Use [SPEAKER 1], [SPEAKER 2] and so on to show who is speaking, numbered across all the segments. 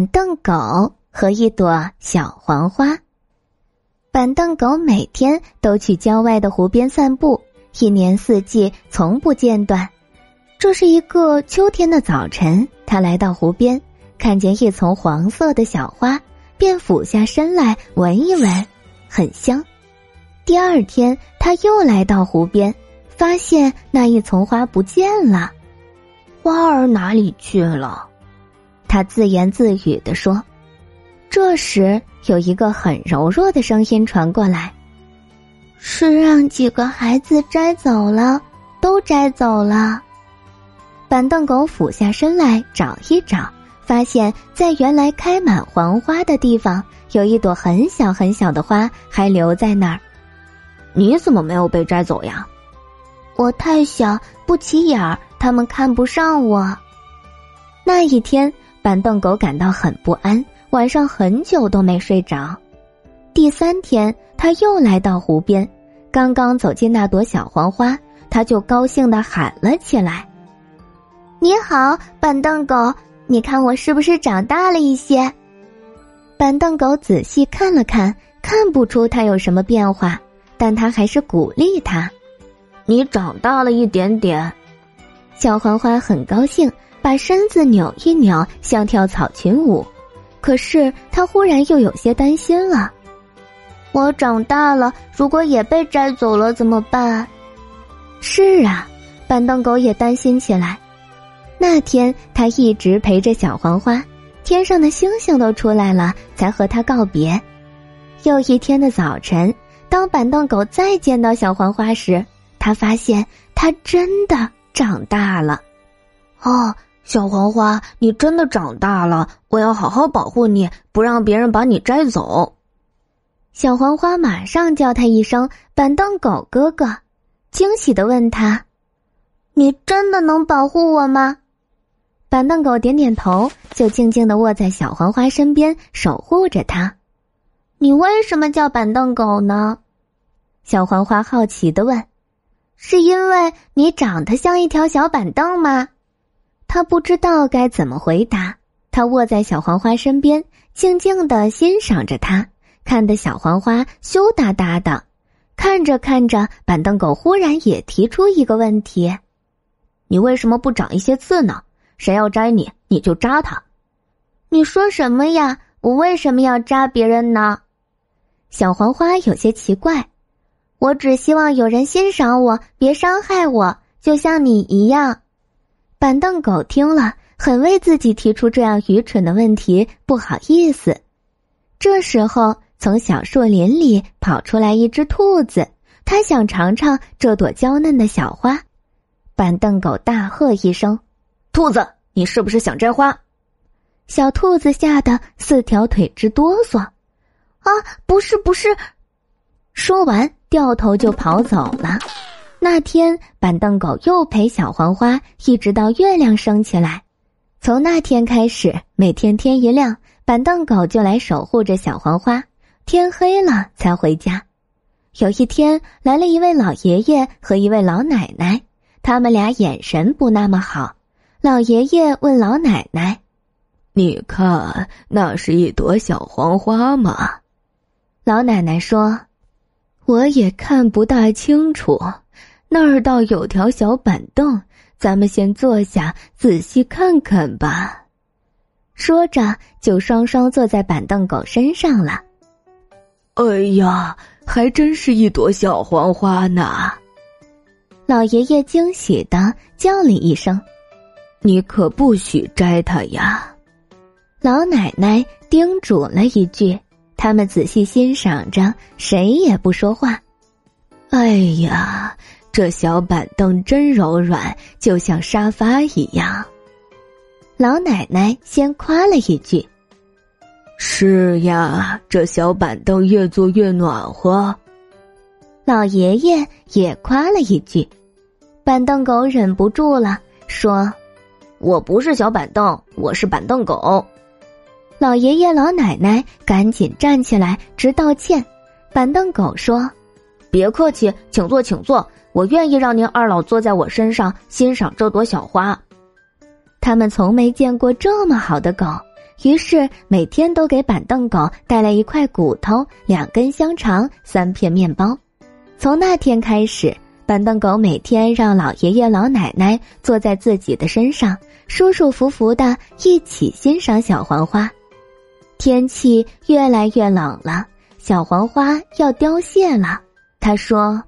[SPEAKER 1] 板凳狗和一朵小黄花。板凳狗每天都去郊外的湖边散步，一年四季从不间断。这是一个秋天的早晨，他来到湖边，看见一丛黄色的小花，便俯下身来闻一闻，很香。第二天，他又来到湖边，发现那一丛花不见了，
[SPEAKER 2] 花儿哪里去了？
[SPEAKER 1] 他自言自语地说。这时，有一个很柔弱的声音传过来：“
[SPEAKER 3] 是让几个孩子摘走了，都摘走了。”
[SPEAKER 1] 板凳狗俯下身来找一找，发现在原来开满黄花的地方，有一朵很小很小的花还留在那儿。
[SPEAKER 2] 你怎么没有被摘走呀？
[SPEAKER 3] 我太小，不起眼儿，他们看不上我。
[SPEAKER 1] 那一天，板凳狗感到很不安。晚上很久都没睡着，第三天他又来到湖边，刚刚走进那朵小黄花，他就高兴的喊了起来：“
[SPEAKER 3] 你好，板凳狗，你看我是不是长大了一些？”
[SPEAKER 1] 板凳狗仔细看了看，看不出它有什么变化，但它还是鼓励它：“
[SPEAKER 2] 你长大了一点点。”
[SPEAKER 1] 小黄花很高兴，把身子扭一扭，像跳草裙舞。可是他忽然又有些担心了。
[SPEAKER 3] 我长大了，如果也被摘走了怎么办？
[SPEAKER 1] 是啊，板凳狗也担心起来。那天他一直陪着小黄花，天上的星星都出来了，才和他告别。又一天的早晨，当板凳狗再见到小黄花时，他发现它真的长大了。
[SPEAKER 2] 哦。小黄花，你真的长大了，我要好好保护你，不让别人把你摘走。
[SPEAKER 1] 小黄花马上叫他一声“板凳狗哥哥”，惊喜的问他：“
[SPEAKER 3] 你真的能保护我吗？”
[SPEAKER 1] 板凳狗点点头，就静静的卧在小黄花身边，守护着它。
[SPEAKER 3] 你为什么叫板凳狗呢？
[SPEAKER 1] 小黄花好奇的问：“
[SPEAKER 3] 是因为你长得像一条小板凳吗？”
[SPEAKER 1] 他不知道该怎么回答，他卧在小黄花身边，静静的欣赏着它，看得小黄花羞答答的。看着看着，板凳狗忽然也提出一个问题：“
[SPEAKER 2] 你为什么不长一些刺呢？谁要摘你，你就扎他。”
[SPEAKER 3] 你说什么呀？我为什么要扎别人呢？
[SPEAKER 1] 小黄花有些奇怪。
[SPEAKER 3] 我只希望有人欣赏我，别伤害我，就像你一样。
[SPEAKER 1] 板凳狗听了，很为自己提出这样愚蠢的问题不好意思。这时候，从小树林里跑出来一只兔子，它想尝尝这朵娇嫩的小花。板凳狗大喝一声：“
[SPEAKER 2] 兔子，你是不是想摘花？”
[SPEAKER 1] 小兔子吓得四条腿直哆嗦。
[SPEAKER 3] “啊，不是，不是！”
[SPEAKER 1] 说完，掉头就跑走了。那天，板凳狗又陪小黄花一直到月亮升起来。从那天开始，每天天一亮，板凳狗就来守护着小黄花，天黑了才回家。有一天，来了一位老爷爷和一位老奶奶，他们俩眼神不那么好。老爷爷问老奶奶：“
[SPEAKER 4] 你看，那是一朵小黄花吗？”
[SPEAKER 1] 老奶奶说：“我也看不大清楚。”那儿倒有条小板凳，咱们先坐下仔细看看吧。说着，就双双坐在板凳狗身上了。
[SPEAKER 4] 哎呀，还真是一朵小黄花呢！
[SPEAKER 1] 老爷爷惊喜的叫了一声：“
[SPEAKER 4] 你可不许摘它呀！”
[SPEAKER 1] 老奶奶叮嘱了一句，他们仔细欣赏着，谁也不说话。
[SPEAKER 4] 哎呀！这小板凳真柔软，就像沙发一样。
[SPEAKER 1] 老奶奶先夸了一句：“
[SPEAKER 4] 是呀，这小板凳越坐越暖和。”
[SPEAKER 1] 老爷爷也夸了一句。板凳狗忍不住了，说：“
[SPEAKER 2] 我不是小板凳，我是板凳狗。”
[SPEAKER 1] 老爷爷老奶奶赶紧站起来直道歉。板凳狗说：“
[SPEAKER 2] 别客气，请坐，请坐。”我愿意让您二老坐在我身上欣赏这朵小花。
[SPEAKER 1] 他们从没见过这么好的狗，于是每天都给板凳狗带来一块骨头、两根香肠、三片面包。从那天开始，板凳狗每天让老爷爷老奶奶坐在自己的身上，舒舒服服的一起欣赏小黄花。天气越来越冷了，小黄花要凋谢了。他说：“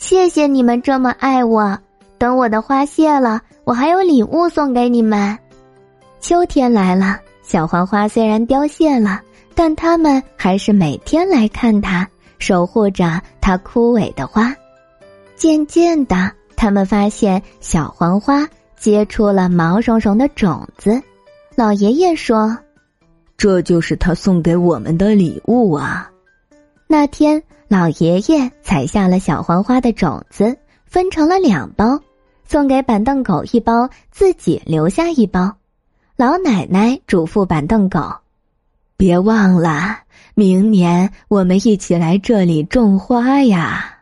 [SPEAKER 3] 谢谢你们这么爱我。等我的花谢了，我还有礼物送给你们。”
[SPEAKER 1] 秋天来了，小黄花虽然凋谢了，但他们还是每天来看它，守护着它枯萎的花。渐渐的，他们发现小黄花结出了毛茸茸的种子。老爷爷说：“
[SPEAKER 4] 这就是他送给我们的礼物啊。”
[SPEAKER 1] 那天。老爷爷采下了小黄花的种子，分成了两包，送给板凳狗一包，自己留下一包。老奶奶嘱咐板凳狗：“
[SPEAKER 4] 别忘了，明年我们一起来这里种花呀。”